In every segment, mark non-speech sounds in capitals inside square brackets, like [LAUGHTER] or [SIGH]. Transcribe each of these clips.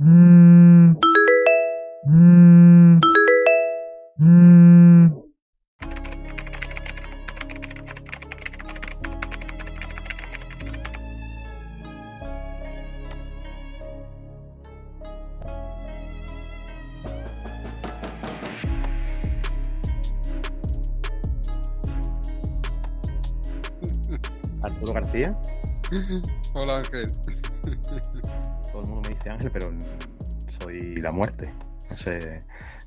Arturo García. [LAUGHS] Hola Ángel. [LAUGHS] dice Ángel, pero soy la muerte. No sé,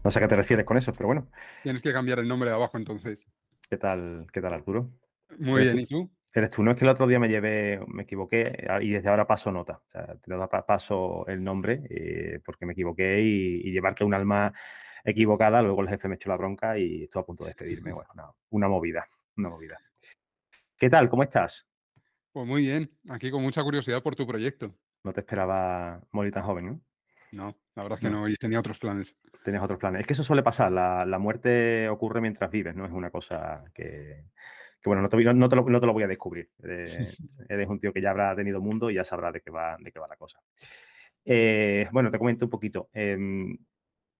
no sé a qué te refieres con eso, pero bueno. Tienes que cambiar el nombre de abajo entonces. ¿Qué tal, qué tal Arturo? Muy ¿Eres bien, ¿y tú? Eres tú, no es que el otro día me llevé, me equivoqué ah, y desde ahora paso nota. O sea, te pa- paso el nombre eh, porque me equivoqué y, y llevarte un alma equivocada, luego el jefe me echó la bronca y estuve a punto de despedirme. [LAUGHS] Bueno, no, una movida, una movida. ¿Qué tal? ¿Cómo estás? Pues muy bien, aquí con mucha curiosidad por tu proyecto. No te esperaba morir tan joven, ¿no? No, la verdad es que No. y tenía otros planes. Tenías otros planes. Es que eso suele pasar, la, la muerte ocurre mientras vives, ¿no? Es una cosa que, que, bueno, no te, no te lo, no te lo voy a descubrir. Eres, eres un tío que ya habrá tenido mundo y ya sabrá de qué va, de qué va la cosa. Eh, bueno, te comento un poquito. Em,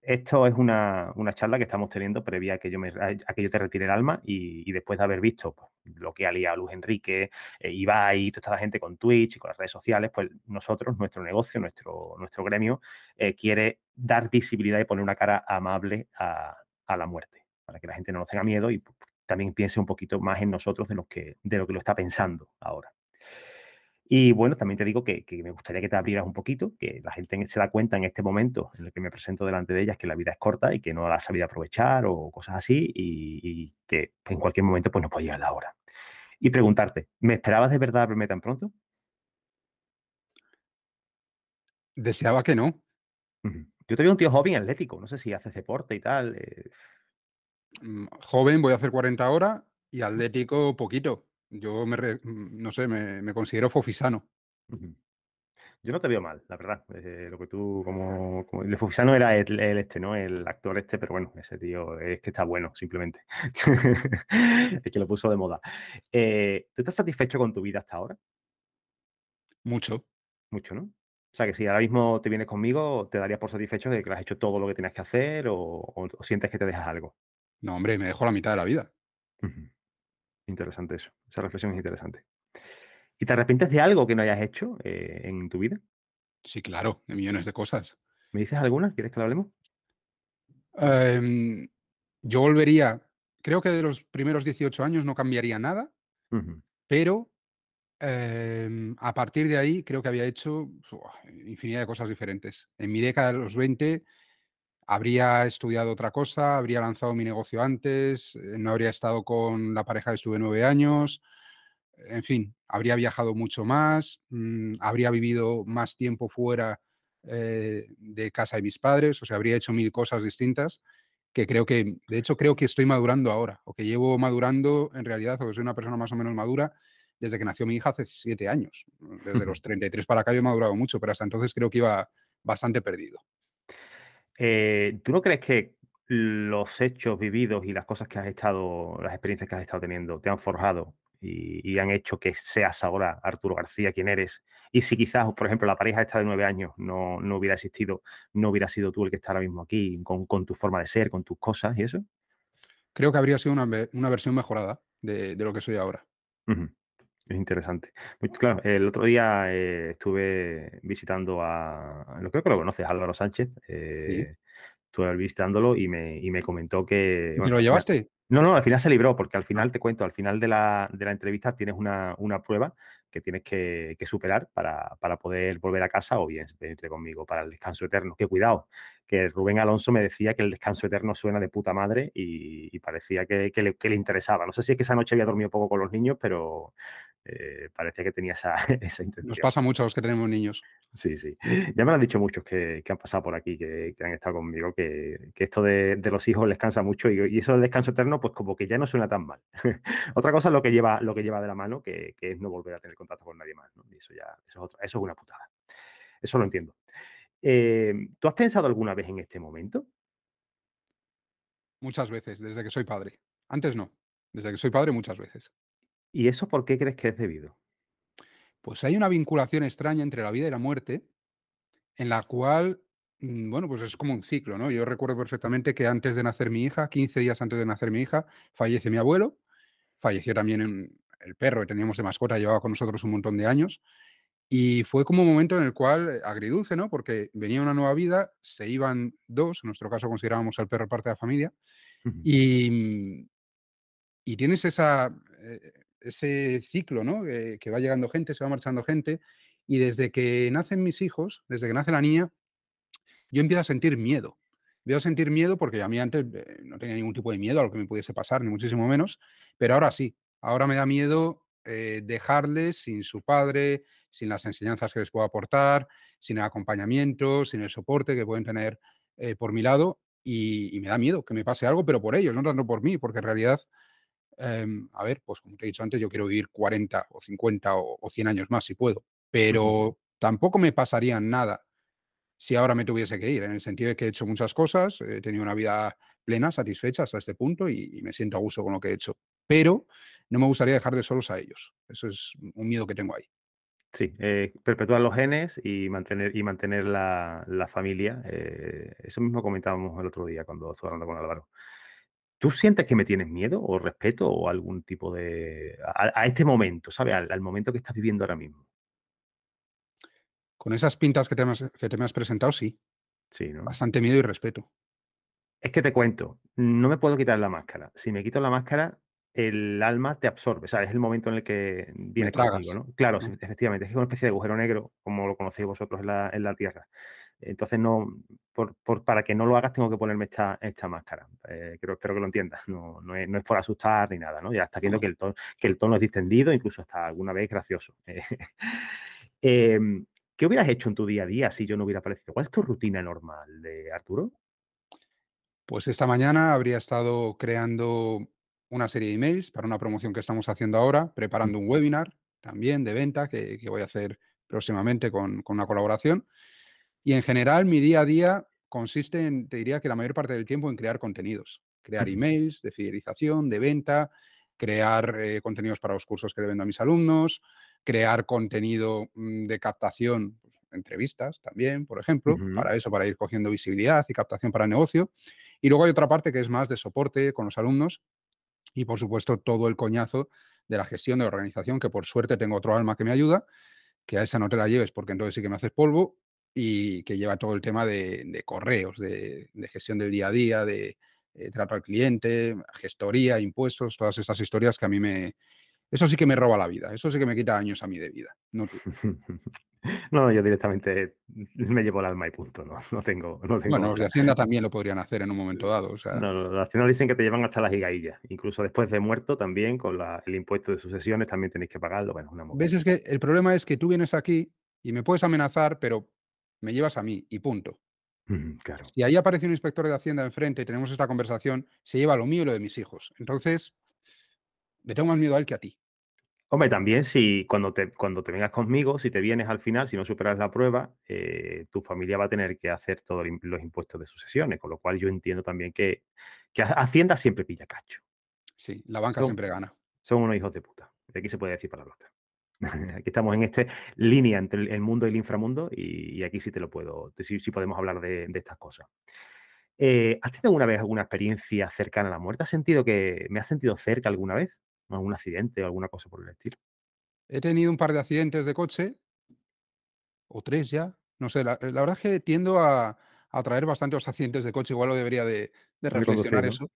esto es una, una charla que estamos teniendo previa a que yo, me, a que yo te retire el alma y, y después de haber visto pues, lo que ha liado Luis Enrique, eh, Ibai, toda esta gente con Twitch y con las redes sociales, pues nosotros, nuestro negocio, nuestro, nuestro gremio, eh, quiere dar visibilidad y poner una cara amable a, a la muerte, para que la gente no nos tenga miedo y también piense un poquito más en nosotros de lo que, de lo, que lo está pensando ahora. Y bueno, también te digo que, que me gustaría que te abrieras un poquito, que la gente se da cuenta en este momento en el que me presento delante de ellas que la vida es corta y que no la has sabido aprovechar o cosas así y, y que en cualquier momento pues no puede llegar la hora. Y preguntarte, ¿me esperabas de verdad verme tan pronto? Deseaba que no. Yo te veo un tío joven y atlético, no sé si haces deporte y tal. eh, Mm, Joven, voy a hacer 40 horas y atlético poquito. Yo me, re- mm, no sé, me, me considero fofisano. Yo no te veo mal, la verdad. eh, lo que tú, como, como el Fufisano era el, el este, ¿no? El actor este, pero bueno, ese tío es que está bueno, simplemente. [LAUGHS] es que lo puso de moda. Eh, ¿Tú estás satisfecho con tu vida hasta ahora? Mucho. Mucho, ¿no? O sea, que si ahora mismo te vienes conmigo, ¿te darías por satisfecho de que has hecho todo lo que tenías que hacer o, o- o sientes que te dejas algo? No, hombre, me dejo la mitad de la vida. Interesante eso. Esa reflexión es interesante. ¿Y te arrepientes de algo que no hayas hecho eh, en tu vida? Sí, claro, de millones de cosas. ¿Me dices alguna? ¿Quieres que lo hablemos? Em, yo volvería, creo que de los primeros 18 años no cambiaría nada, pero em, a partir de ahí creo que había hecho infinidad de cosas diferentes. En mi década de los 20 habría estudiado otra cosa, habría lanzado mi negocio antes, eh, no habría estado con la pareja que estuve nueve años, en fin, habría viajado mucho más, mm, habría vivido más tiempo fuera eh, de casa de mis padres, o sea, habría hecho mil cosas distintas que creo que, de hecho, creo que estoy madurando ahora, o que llevo madurando en realidad, o que soy una persona más o menos madura desde que nació mi hija hace siete años. Desde los [LAUGHS] 33 para acá yo he madurado mucho, pero hasta entonces creo que iba bastante perdido. Eh, ¿tú no crees que los hechos vividos y las cosas que has estado, las experiencias que has estado teniendo, te han forjado y, y han hecho que seas ahora Arturo García quien eres? Y si quizás, por ejemplo, la pareja esta de nueve años no, no hubiera existido, no hubiera sido tú el que está ahora mismo aquí, con, con tu forma de ser, con tus cosas y eso. Creo que habría sido una, una versión mejorada de, de lo que soy ahora. Ujú. Es interesante. Muy- Claro, el otro día eh, estuve visitando a, lo creo que lo conoces, Álvaro Sánchez. eh, estuve visitándolo y me, y me comentó que... ¿Y ¿Te bueno, lo llevaste? No, no, al final se libró, porque al final te cuento, al final de la, de la entrevista tienes una, una prueba que tienes que, que superar para, para poder volver a casa o bien venirte conmigo para el descanso eterno. Que cuidado, que Rubén Alonso me decía que el descanso eterno suena de puta madre y, y parecía que, que le, que le interesaba. No sé si es que esa noche había dormido poco con los niños, pero eh, parecía que tenía esa, [LAUGHS] esa intención. Nos pasa mucho a los que tenemos niños. Sí, sí. Ya me lo han dicho muchos que, que han pasado por aquí, que, que han estado conmigo, que, que esto de, de los hijos les cansa mucho y, y eso del descanso eterno, pues como que ya no suena tan mal. [LAUGHS] Otra cosa es lo que lleva, lo que lleva de la mano, que, es no volver a tener contacto con nadie más, ¿no? Y eso ya, eso es, otra- eso es una putada. Eso lo entiendo. Eh, ¿Tú has pensado alguna vez en este momento? Muchas veces, desde que soy padre. Antes no. Desde que soy padre, muchas veces. ¿Y eso por qué crees que es debido? Pues hay una vinculación extraña entre la vida y la muerte en la cual, mm, bueno, pues es como un ciclo, ¿no? Yo recuerdo perfectamente que antes de nacer mi hija, 15 días antes de nacer mi hija, fallece mi abuelo, falleció también en- el perro que teníamos de mascota, llevaba con nosotros un montón de años, y fue como un momento en el cual, agridulce, ¿no? Porque venía una nueva vida, se iban dos, en nuestro caso considerábamos al perro parte de la familia, y, mm, y tienes esa, eh, ese ciclo, ¿no? Que va llegando gente, se va marchando gente, y desde que nacen mis hijos, desde que nace la niña, yo empiezo a sentir miedo. Empiezo a sentir miedo porque a mí antes eh, no tenía ningún tipo de miedo a lo que me pudiese pasar, ni muchísimo menos, pero ahora sí. Ahora me da miedo eh, dejarles sin su padre, sin las enseñanzas que les puedo aportar, sin el acompañamiento, sin el soporte que pueden tener eh, por mi lado. Y, y me da miedo que me pase algo, pero por ellos, no tanto por mí, porque en realidad Em, a ver, pues como te he dicho antes, yo quiero vivir 40 o 50 o, o 100 años más si puedo, pero tampoco me pasaría nada si ahora me tuviese que ir, en el sentido de que he hecho muchas cosas, he tenido una vida plena, satisfecha hasta este punto y, y me siento a gusto con lo que he hecho, pero no me gustaría dejar de solos a ellos. Eso es un miedo que tengo ahí. Sí, eh, perpetuar los genes y mantener, y mantener la, la familia. eh, eso mismo comentábamos el otro día cuando estuve hablando con Álvaro. ¿Tú sientes que me tienes miedo o respeto o algún tipo de... a, a este momento, ¿sabes? Al, al momento que estás viviendo ahora mismo. Con esas pintas que te, me has- que te me has presentado, sí, Sí, ¿no? bastante miedo y respeto. Es que te cuento, no me puedo quitar la máscara. Si me quito la máscara, el alma te absorbe, ¿sabes? Es el momento en el que conmigo, tragas. ¿no? Claro, efectivamente, es una especie de agujero negro, como lo conocéis vosotros en la, en la Tierra. Entonces, no, por, por- para que no lo hagas, tengo que ponerme esta, esta máscara. Eh, creo, espero que lo entiendas. [LAUGHS] No, no, es, no es por asustar ni nada, ¿no? Ya estás viendo que el, tono, que el tono es distendido, incluso hasta alguna vez gracioso. [LAUGHS] Em, ¿Qué hubieras hecho en tu día a día si yo no hubiera aparecido? ¿Cuál es tu rutina normal de Arturo? Pues esta mañana habría estado creando una serie de emails para una promoción que estamos haciendo ahora, preparando un webinar también de venta que, que voy a hacer próximamente con, con una colaboración. Y en general mi día a día consiste en, te diría que la mayor parte del tiempo en crear contenidos, crear emails de fidelización, de venta, crear eh, contenidos para los cursos que le vendo a mis alumnos, crear contenido mm, de captación, pues, entrevistas también, por ejemplo, para eso, para ir cogiendo visibilidad y captación para el negocio. Y luego hay otra parte que es más de soporte con los alumnos y, por supuesto, todo el coñazo de la gestión de la organización, que por suerte tengo otro alma que me ayuda, que a esa no te la lleves porque entonces sí que me haces polvo y que lleva todo el tema de, de correos, de, de, gestión del día a día, de eh, trato al cliente, gestoría, impuestos, todas esas historias que a mí me... Eso sí que me roba la vida, eso sí que me quita años a mí de vida, no tú. [LAUGHS] No, yo directamente me llevo el alma y punto, no, no tengo, no tengo Bueno, los de. Hacienda también lo podrían hacer en un momento dado, o sea, No, los haciendas dicen que te llevan hasta las higaillas, incluso después de muerto también, con la- el impuesto de sucesiones también tenéis que pagarlo, bueno, una ¿Ves? Es que el problema es que tú vienes aquí y me puedes amenazar, pero me llevas a mí y punto. Ujú, Claro. Si ahí aparece un inspector de Hacienda enfrente y tenemos esta conversación, se lleva lo mío y lo de mis hijos. Entonces, le tengo más miedo a él que a ti. Hombre, también si cuando te, cuando te vengas conmigo, si te vienes al final, si no superas la prueba, eh, tu familia va a tener que hacer todos los impuestos de sucesiones, con lo cual yo entiendo también que, que Hacienda siempre pilla cacho. Sí, la banca Son, siempre gana. son unos hijos de puta. De aquí se puede decir palabrotas. [LAUGHS] Aquí estamos en esta línea entre el- mundo y el inframundo y, y aquí sí te lo puedo, sí, sí podemos hablar de, de estas cosas. Eh, ¿has tenido alguna vez alguna experiencia cercana a la muerte? ¿Has sentido que me has sentido cerca alguna vez? ¿Algún accidente o alguna cosa por el estilo? He tenido un par de accidentes de coche, o tres ya. No sé, la, la verdad es que tiendo a, a traer bastante los accidentes de coche, igual lo debería de, reflexionar eso.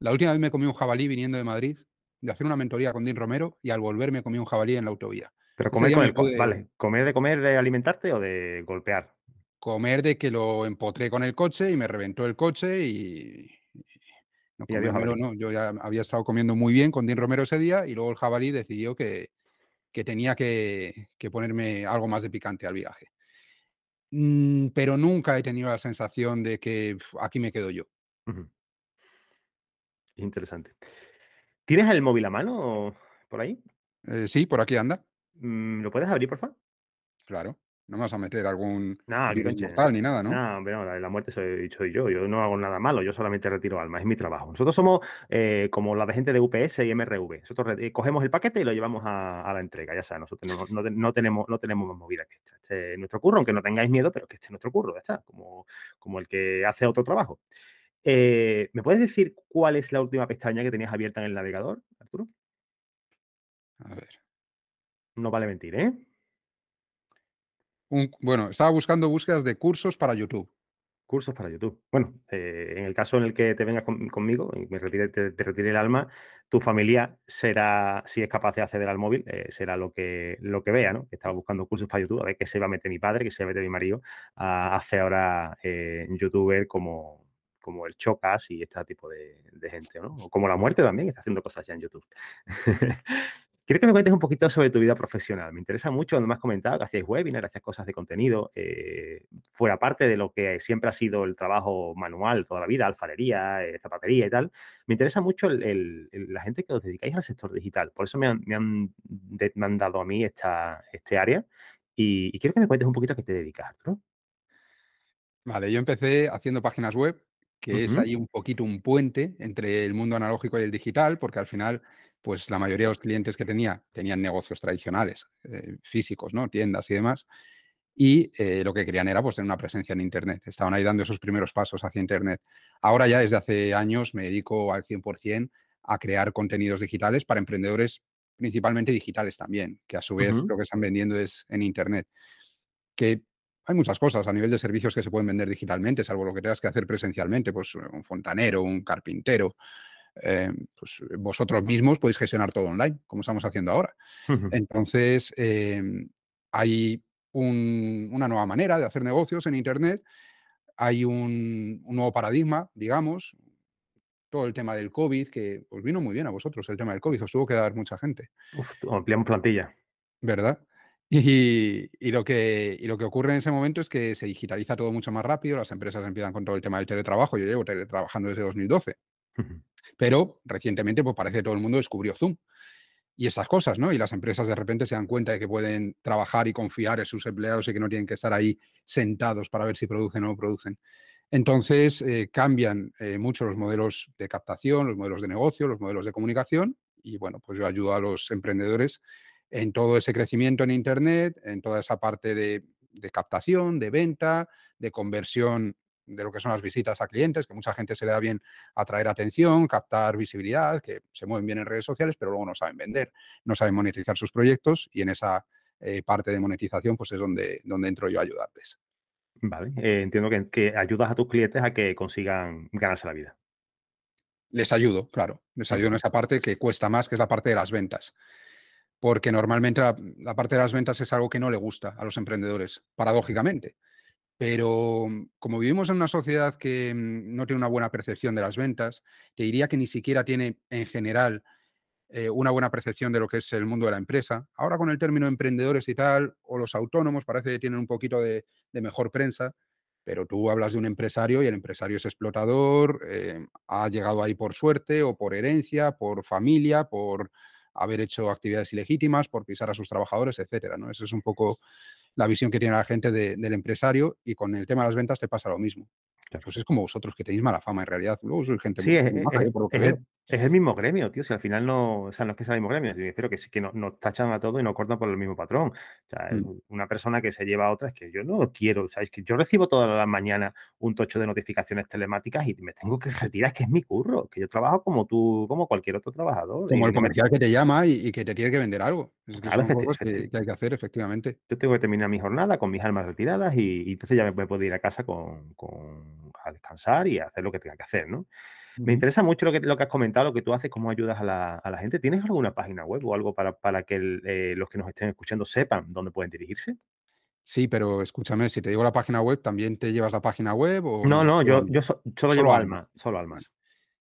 La última vez me comí un jabalí viniendo de Madrid, de hacer una mentoría con Dean Romero, y al volver me comí un jabalí en la autovía. Pero comer día con me el... co- pude Vale, ¿comer de comer, de alimentarte o de golpear? comer de que lo empotré con el coche y me reventó el coche y, no Y jabalí. no. Yo ya había estado comiendo muy bien con Dean Romero ese día y luego el jabalí decidió que, que tenía que, que ponerme algo más de picante al viaje. Mm, pero nunca he tenido la sensación de que "Uf, aquí me quedo yo. Interesante. ¿Tienes el móvil a mano por ahí? Eh, sí, por aquí anda, Mm, ¿Lo puedes abrir, por favor? claro. No me vas a meter algún No, virus mortal ni nada, ¿no? No, no, la, la muerte soy, soy yo. Yo no hago nada malo, yo solamente retiro alma, es mi trabajo. Nosotros somos eh, como la de gente de UPS y MRV. Nosotros eh, cogemos el paquete y lo llevamos a, a la entrega, ya sabes, nosotros no, no te- no tenemos, no tenemos más movida que esta. Este es nuestro curro, aunque no tengáis miedo, pero que este es nuestro curro, ya está, como, como el que hace otro trabajo. Eh, ¿Me puedes decir cuál es la última pestaña que tenías abierta en el navegador, Arturo? A ver. No vale mentir, ¿eh? Un- bueno, estaba buscando búsquedas de cursos para YouTube. Cursos para YouTube. Bueno, eh, en el caso en el que te vengas con- conmigo y me retire, te, te retire el alma, tu familia será, si es capaz de acceder al móvil, eh, será lo que, lo que vea, ¿no? Que estaba buscando cursos para YouTube, a ver qué se va a meter mi padre, qué se va a meter mi marido, a hacer ahora eh, youtuber como, como el Chocas y este tipo de, gente, ¿no? O como la muerte también, está haciendo cosas ya en YouTube. [LAUGHS] Quiero que me cuentes un poquito sobre tu vida profesional. Me interesa mucho, me has comentado que hacías webinars, hacías cosas de contenido, eh, fuera parte de lo que siempre ha sido el trabajo manual toda la vida, alfarería, eh, zapatería y tal. Me interesa mucho la gente que os dedicáis al sector digital. Por eso me han, me a mí esta, este área. Y, y quiero que me cuentes un poquito a qué te dedicas, Arturo. Vale, yo empecé haciendo páginas web, que es ahí un poquito un puente entre el mundo analógico y el digital, porque al final, pues la mayoría de los clientes que tenía tenían negocios tradicionales, eh, físicos, ¿no? Tiendas y demás. Y eh, lo que querían era pues tener una presencia en Internet. Estaban ahí dando esos primeros pasos hacia Internet. Ahora ya desde hace años me dedico al 100% a crear contenidos digitales para emprendedores principalmente digitales también, que a su vez lo que están vendiendo es en Internet. Que hay muchas cosas a nivel de servicios que se pueden vender digitalmente, salvo lo que tengas que hacer presencialmente, pues un fontanero, un carpintero, eh, pues vosotros mismos podéis gestionar todo online, como estamos haciendo ahora. Entonces, eh, hay un- una nueva manera de hacer negocios en Internet, hay un, un nuevo paradigma, digamos, todo el tema del COVID, que os vino muy bien a vosotros, el tema del COVID, os tuvo que dar mucha gente. Uf, ampliamos plantilla. ¿Verdad? Y, y lo que, y lo que ocurre en ese momento es que se digitaliza todo mucho más rápido, las empresas empiezan con todo el tema del teletrabajo, yo llevo teletrabajando desde 2012, Ujú. pero recientemente pues parece que todo el mundo descubrió Zoom y estas cosas, ¿no? Y las empresas de repente se dan cuenta de que pueden trabajar y confiar en sus empleados y que no tienen que estar ahí sentados para ver si producen o no producen. Entonces eh, cambian eh, mucho los modelos de captación, los modelos de negocio, los modelos de comunicación y bueno, pues yo ayudo a los emprendedores en todo ese crecimiento en Internet, en toda esa parte de, de captación, de venta, de conversión de lo que son las visitas a clientes, que mucha gente se le da bien atraer atención, captar visibilidad, que se mueven bien en redes sociales, pero luego no saben vender, no saben monetizar sus proyectos y en esa eh, parte de monetización pues es donde, donde entro yo a ayudarles. Vale, eh, entiendo que, que ayudas a tus clientes a que consigan ganarse la vida. Les ayudo, claro, les ayudo en esa parte que cuesta más, que es la parte de las ventas. Porque normalmente la, parte de las ventas es algo que no le gusta a los emprendedores, paradójicamente. Pero mm, como vivimos en una sociedad que mm, no tiene una buena percepción de las ventas, te diría que ni siquiera tiene en general eh, una buena percepción de lo que es el mundo de la empresa. Ahora con el término emprendedores y tal, o los autónomos, parece que tienen un poquito de, de mejor prensa, pero tú hablas de un empresario y el empresario es explotador, eh, ha llegado ahí por suerte o por herencia, por familia, por haber hecho actividades ilegítimas, por pisar a sus trabajadores, etcétera. ¿no? Esa es un poco la visión que tiene la gente de- del empresario y con el tema de las ventas te pasa lo mismo. Claro. Pues es como vosotros, que tenéis mala fama en realidad. Luego sois gente Sí, muy, es, muy es- por lo que es es el mismo gremio, tío. Si al final no, o sea, no es que sea el mismo gremio, sino espero que sí que no- nos tachan a todos y nos cortan por el mismo patrón. O sea, Mm. una persona que se lleva a otra es que yo no quiero, o sea, es que yo recibo todas las mañanas un tocho de notificaciones telemáticas y me tengo que retirar, es que es mi curro, que yo trabajo como tú, como cualquier otro trabajador. Como el comercial que te llama y, y que te tiene que vender algo. Es que claro, son cosas que, que hay que hacer, efectivamente. yo tengo que terminar mi jornada con mis almas retiradas y, y entonces ya me, me puedo ir a casa con, con- a descansar y a hacer lo que tenga que hacer, ¿no? Me interesa mucho lo que, lo que has comentado, lo que tú haces, cómo ayudas a la, a la gente. ¿Tienes alguna página web o algo para, para que el, eh, los que nos estén escuchando sepan dónde pueden dirigirse? Sí, pero escúchame, si te digo la página web, ¿también te llevas la página web o No, no, yo, yo so- solo Solo llevo Alma. alma, solo alma. Vale.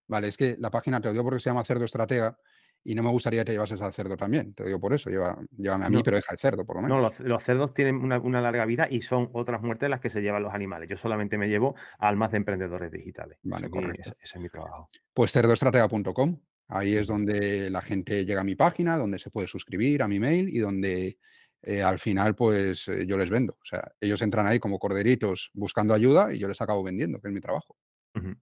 Vale, es que la página te lo digo porque se llama Cerdo Estratega y no me gustaría que te llevases al cerdo también. Te digo por eso, lleva, llévame a mí, No. pero deja el cerdo, por lo No, menos. los, los cerdos tienen una, una larga vida y son otras muertes las que se llevan los animales. Yo solamente me llevo almas de emprendedores digitales. Vale, correcto. ese- ese es mi trabajo. Pues cerdoestratega.com. Ahí es donde la gente llega a mi página, donde se puede suscribir a mi mail y donde eh, al final, pues eh, yo les vendo. O sea, ellos entran ahí como corderitos buscando ayuda y yo les acabo vendiendo, que es mi trabajo.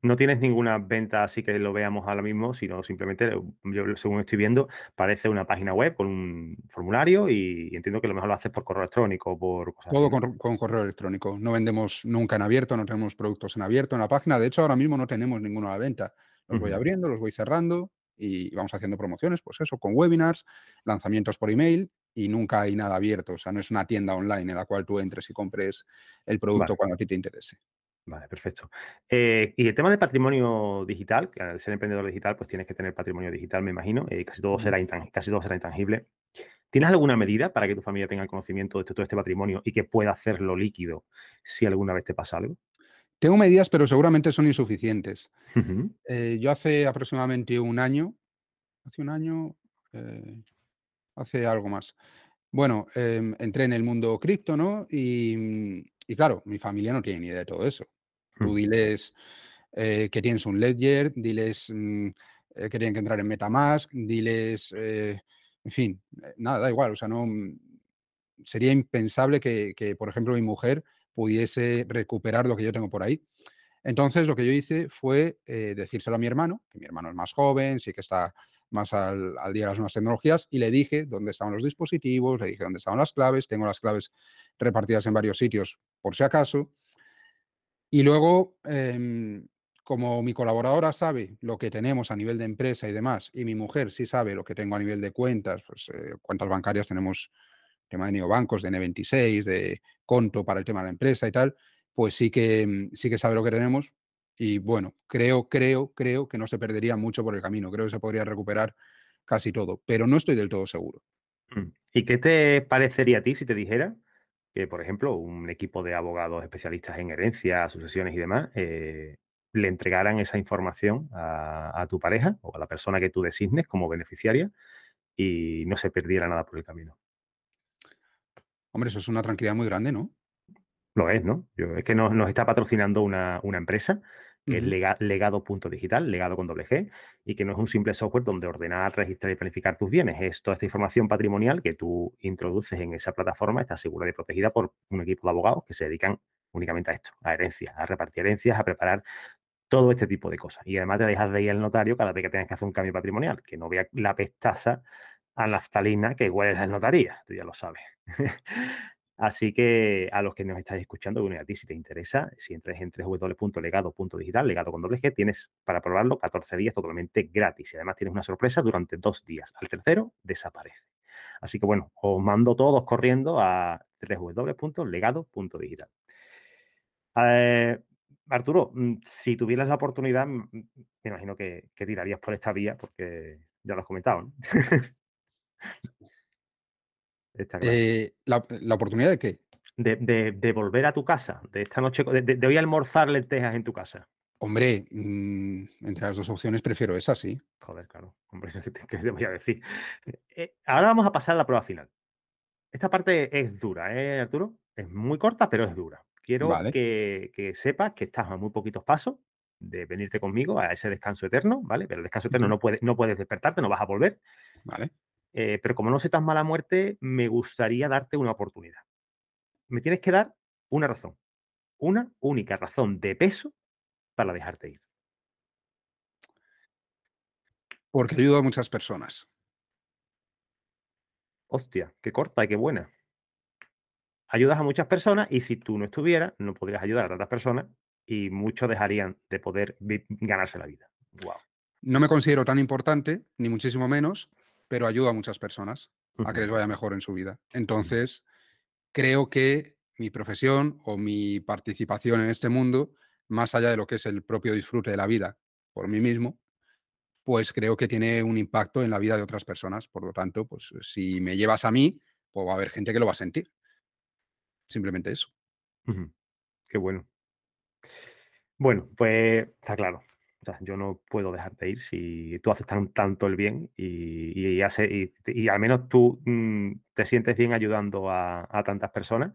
No tienes ninguna venta así que lo veamos ahora mismo, sino simplemente, yo según estoy viendo, parece una página web con un formulario y, entiendo que lo mejor lo haces por correo electrónico, por Todo con, correo electrónico. No vendemos nunca en abierto, no tenemos productos en abierto en la página. De hecho, ahora mismo no tenemos ninguno a la venta. Los voy abriendo, los voy cerrando y vamos haciendo promociones, pues eso, con webinars, lanzamientos por email y nunca hay nada abierto. O sea, no es una tienda online en la cual tú entres y compres el producto cuando a ti te interese. Vale, perfecto. Eh, y el tema del patrimonio digital, que al ser emprendedor digital, pues tienes que tener patrimonio digital, me imagino. Eh, casi, todo será casi todo será intangible. ¿Tienes alguna medida para que tu familia tenga conocimiento de todo este patrimonio y que pueda hacerlo líquido si alguna vez te pasa algo? Tengo medidas, pero seguramente son insuficientes. Eh, yo hace aproximadamente un año, hace un año, hace algo más. Bueno, em, entré en el mundo cripto, ¿no? Y, claro, mi familia no tiene ni idea de todo eso. Tú mm. diles eh, que tienes un Ledger, diles mm, eh, que tienen que entrar en Metamask, diles, eh, en fin, nada, da igual. O sea, no mm, sería impensable que, que, por ejemplo, mi mujer pudiese recuperar lo que yo tengo por ahí. Entonces, lo que yo hice fue decírselo a mi hermano, que mi hermano es más joven, sí que está más al, día de las nuevas tecnologías y le dije dónde estaban los dispositivos, le dije dónde estaban las claves, tengo las claves repartidas en varios sitios por si acaso. Y luego, em, como mi colaboradora sabe lo que tenemos a nivel de empresa y demás, y mi mujer sí sabe lo que tengo a nivel de cuentas, pues eh, bancarias tenemos tema de neobancos, de N26, de Conto para el tema de la empresa y tal, pues sí que, sí que sabe lo que tenemos, y bueno, creo, creo, creo que no se perdería mucho por el camino. Creo que se podría recuperar casi todo, pero no estoy del todo seguro. Mm. ¿Y qué te parecería a ti si te dijera que, por ejemplo, un equipo de abogados especialistas en herencia, sucesiones y demás, eh, le entregaran esa información a, tu pareja o a la persona que tú designes como beneficiaria y no se perdiera nada por el camino? Hombre, eso es una tranquilidad muy grande, ¿no? Lo es, ¿no? es que nos, está patrocinando una, una empresa que es legado.digital, legado con doble G, y que no es un simple software donde ordenar, registrar y planificar tus bienes. Es toda esta información patrimonial que tú introduces en esa plataforma, está segura y protegida por un equipo de abogados que se dedican únicamente a esto, a herencias, a repartir herencias, a preparar todo este tipo de cosas. Y además te dejas de ir al notario cada vez que tengas que hacer un cambio patrimonial, que no vea la pestaza a naftalina que huele la notaría, tú ya lo sabes. [LAUGHS] Así que a los que nos estáis escuchando, bueno, a ti si te interesa, si entres en www.legado.digital, legado con doble G, tienes para probarlo 14 días totalmente gratis y además tienes una sorpresa durante dos días. Al tercero desaparece. Así que bueno, os mando todos corriendo a www.legado.digital. Eh, Arturo, mm, si tuvieras la oportunidad, mm, mm, me imagino que, que tirarías por esta vía porque ya lo has comentado, ¿no? [LAUGHS] Eh, la, oportunidad de qué? De, volver a tu casa, de esta noche, de, hoy almorzar lentejas en tu casa. Hombre, mm, entre las dos opciones prefiero esa, sí. Joder, claro. Hombre, [LAUGHS] ¿qué te voy a decir? Eh, ahora vamos a pasar a la prueba final. Esta parte es dura, ¿eh, Arturo? Es muy corta, pero es dura. Quiero que, sepas que estás a muy poquitos pasos de venirte conmigo a ese descanso eterno, ¿vale? Pero el descanso eterno no, puedes, no puedes despertarte, no vas a volver. Vale. Eh, pero como no sé tan mala muerte, me gustaría darte una oportunidad. Me tienes que dar una razón, una única razón de peso para dejarte ir. Porque ayudo a muchas personas. Hostia, qué corta y qué buena. Ayudas a muchas personas y si tú no estuvieras, no podrías ayudar a tantas personas y muchos dejarían de poder ganarse la vida. Wow. No me considero tan importante, ni muchísimo menos, pero ayuda a muchas personas a que les vaya mejor en su vida. Entonces, creo que mi profesión o mi participación en este mundo, más allá de lo que es el propio disfrute de la vida por mí mismo, pues creo que tiene un impacto en la vida de otras personas. Por lo tanto, pues si me llevas a mí, pues va a haber gente que lo va a sentir. Simplemente eso. Qué bueno. Bueno, pues está claro yo no puedo dejarte ir si tú haces tan, tanto el bien y, y, hace, y, al menos tú mm, te sientes bien ayudando a, tantas personas.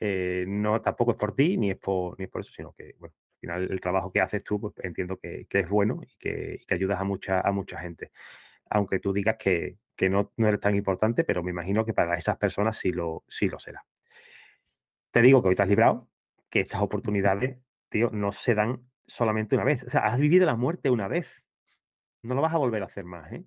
Eh, no tampoco es por ti ni es por, ni por eso, sino que bueno, al final el trabajo que haces tú, pues entiendo que, es bueno y que, ayudas a mucha, a mucha gente. Aunque tú digas que, que no, no eres tan importante, pero me imagino que para esas personas sí lo, sí lo será. Te digo que hoy te has librado, que estas [LAUGHS] oportunidades, tío, no se dan solamente una vez. O sea, has vivido la muerte una vez. No lo vas a volver a hacer más, ¿eh?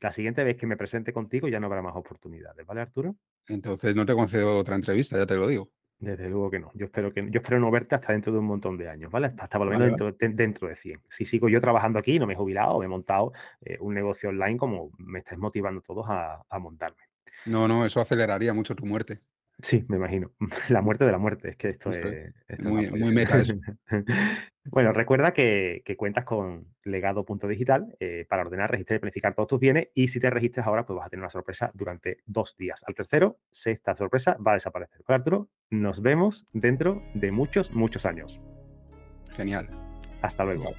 La siguiente vez que me presente contigo ya no habrá más oportunidades, ¿vale, Arturo? Entonces no te concedo otra entrevista, ya te lo digo. Desde luego que no. Yo espero que yo espero no verte hasta dentro de un montón de años, ¿vale? Hasta por lo menos dentro, de, dentro, de 100. Si sigo yo trabajando aquí, no me he jubilado, me he montado eh, un negocio online como me estáis motivando todos a, a montarme. No, no, eso aceleraría mucho tu muerte. Sí, me imagino. [LAUGHS] La muerte de la muerte. Es que esto es, muy, muy meta. [LAUGHS] [LAUGHS] bueno, recuerda que, cuentas con legado.digital eh, para ordenar, registrar y planificar todos tus bienes. Y si te registras ahora, pues vas a tener una sorpresa durante dos días. Al tercero, esta sorpresa va a desaparecer. Arturo, nos vemos dentro de muchos, muchos años. Genial. Hasta luego.